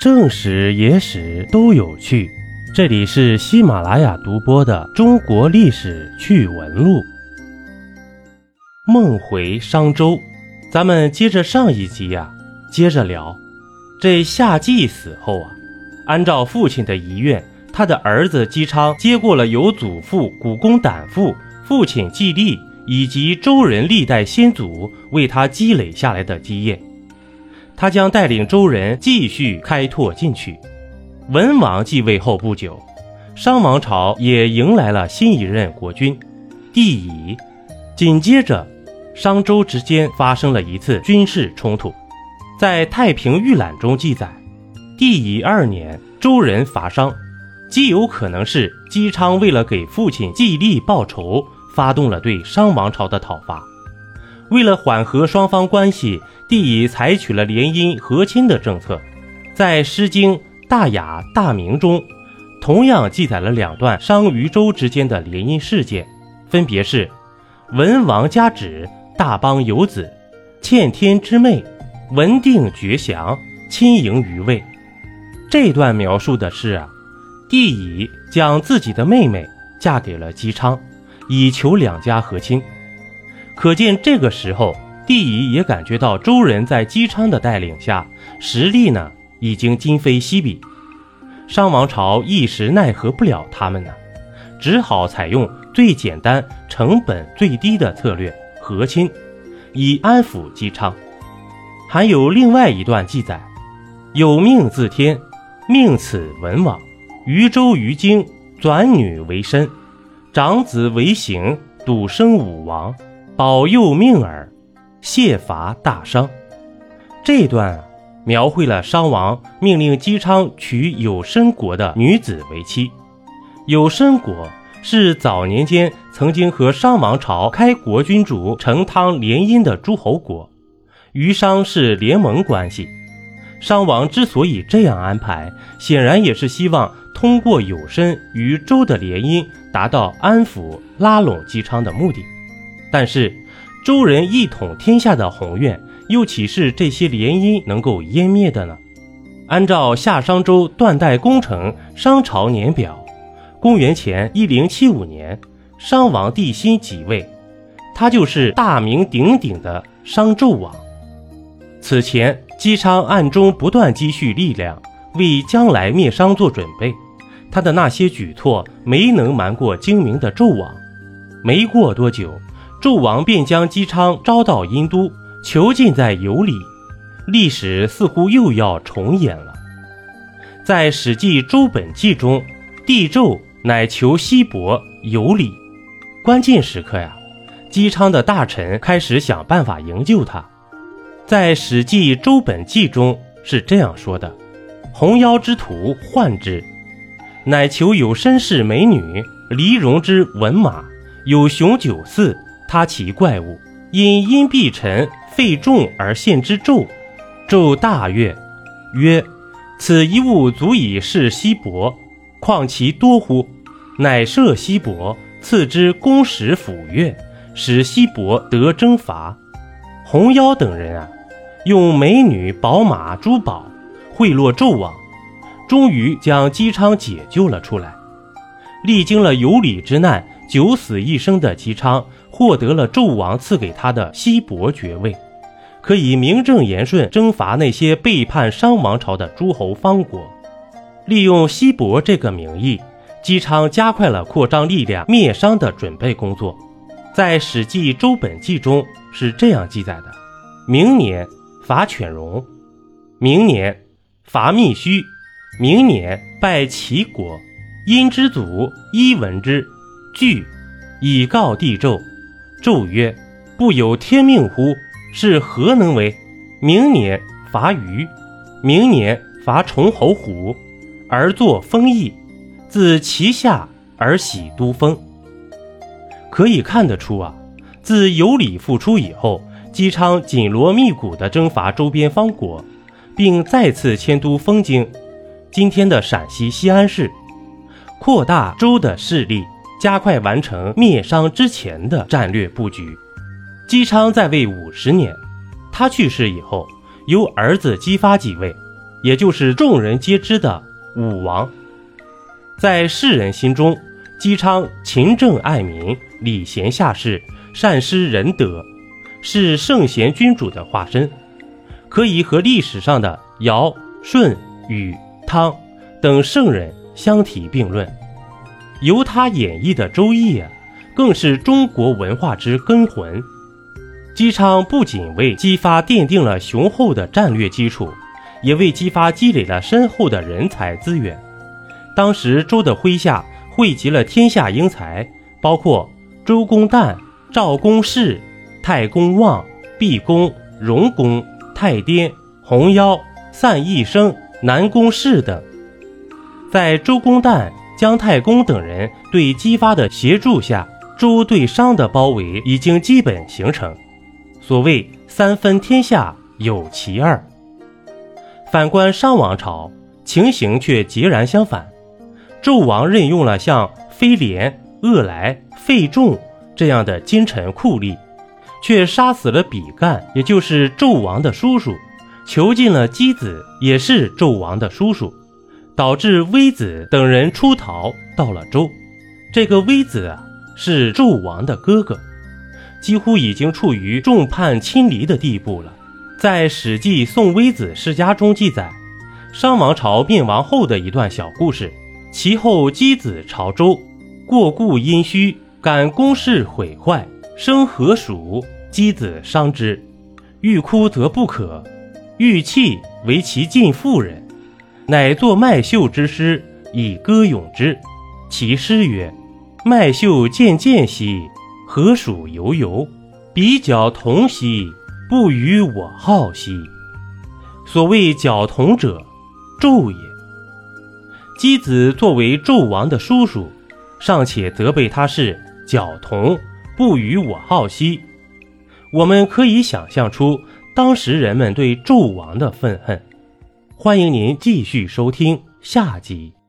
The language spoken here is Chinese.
正史、野史都有趣，这里是喜马拉雅独播的《中国历史趣闻录》。梦回商周，咱们接着上一集呀，接着聊。这夏季死后啊，按照父亲的遗愿，他的儿子姬昌接过了由祖父古公胆父、父亲季历以及周人历代先祖为他积累下来的基业。他将带领周人继续开拓进取。文王继位后不久，商王朝也迎来了新一任国君帝乙。紧接着，商周之间发生了一次军事冲突。在《太平御览》中记载，帝乙二年，周人伐商，极有可能是姬昌为了给父亲季历报仇，发动了对商王朝的讨伐。为了缓和双方关系，帝乙采取了联姻和亲的政策。在《诗经·大雅·大明》中，同样记载了两段商与周之间的联姻事件，分别是：文王加旨，大邦有子，欠天之妹，文定绝祥，亲迎于魏。这段描述的是啊，帝乙将自己的妹妹嫁给了姬昌，以求两家和亲。可见这个时候，帝乙也感觉到周人在姬昌的带领下，实力呢已经今非昔比，商王朝一时奈何不了他们呢，只好采用最简单、成本最低的策略和亲，以安抚姬昌。还有另外一段记载：有命自天，命此文王，于周于京，转女为身，长子为行，笃生武王。保佑命儿，谢伐大商。这段描绘了商王命令姬昌娶有申国的女子为妻。有申国是早年间曾经和商王朝开国君主成汤联姻的诸侯国，与商是联盟关系。商王之所以这样安排，显然也是希望通过有申与周的联姻，达到安抚拉拢姬昌的目的。但是，周人一统天下的宏愿，又岂是这些联姻能够湮灭的呢？按照夏商周断代工程商朝年表，公元前一零七五年，商王帝辛即位，他就是大名鼎鼎的商纣王。此前，姬昌暗中不断积蓄力量，为将来灭商做准备。他的那些举措没能瞒过精明的纣王。没过多久。纣王便将姬昌招到殷都，囚禁在羑里。历史似乎又要重演了。在《史记·周本纪》中，帝纣乃求西伯有礼。关键时刻呀，姬昌的大臣开始想办法营救他。在《史记·周本纪》中是这样说的：“红腰之徒患之，乃求有身世美女，离戎之文马，有雄九嗣。”他其怪物，因阴必沉，费重而献之纣。纣大悦，曰：“此一物足以弑西伯，况其多乎？”乃赦西伯，赐之公使抚越，使西伯得征伐。红妖等人啊，用美女、宝马、珠宝贿赂纣王，终于将姬昌解救了出来。历经了有礼之难，九死一生的姬昌。获得了纣王赐给他的西伯爵位，可以名正言顺征伐那些背叛商王朝的诸侯方国。利用西伯这个名义，姬昌加快了扩张力量灭商的准备工作。在《史记·周本纪》中是这样记载的：明年伐犬戎，明年伐密须，明年拜齐国。殷之祖伊闻之，惧，以告帝纣。纣曰：“不有天命乎？是何能为？明年伐虞，明年伐崇侯虎，而作封邑，自其下而喜都封。”可以看得出啊，自有礼复出以后，姬昌紧锣密鼓地征伐周边方国，并再次迁都封京，今天的陕西西安市，扩大周的势力。加快完成灭商之前的战略布局。姬昌在位五十年，他去世以后，由儿子姬发继位。也就是众人皆知的武王。在世人心中，姬昌勤政爱民，礼贤下士，善施仁德，是圣贤君主的化身，可以和历史上的尧、舜、禹、汤等圣人相提并论。由他演绎的《周易》啊，更是中国文化之根魂。姬昌不仅为姬发奠定了雄厚的战略基础，也为姬发积累了深厚的人才资源。当时周的麾下汇集了天下英才，包括周公旦、赵公奭、太公望、毕公、荣公、太颠、洪妖、散宜生、南宫适等。在周公旦、姜太公等人对姬发的协助下，周对商的包围已经基本形成。所谓三分天下有其二。反观商王朝，情形却截然相反。纣王任用了像飞廉、鄂来、费仲这样的奸臣酷吏，却杀死了比干，也就是纣王的叔叔；囚禁了箕子，也是纣王的叔叔，导致微子等人出逃到了周。这个微子啊，是纣王的哥哥。几乎已经处于众叛亲离的地步了。在《史记·宋微子世家》中记载，商王朝灭亡后的一段小故事。其后箕子朝周，过故阴虚，感宫室毁坏，生何属？箕子伤之，欲哭则不可，欲泣为其近妇人，乃作麦秀之诗以歌咏之。其诗曰：“麦秀渐渐兮。”何属悠悠，比较同兮，不与我好兮。所谓角同者，纣也。箕子作为纣王的叔叔，尚且责备他是角同，不与我好兮。我们可以想象出当时人们对纣王的愤恨。欢迎您继续收听下集。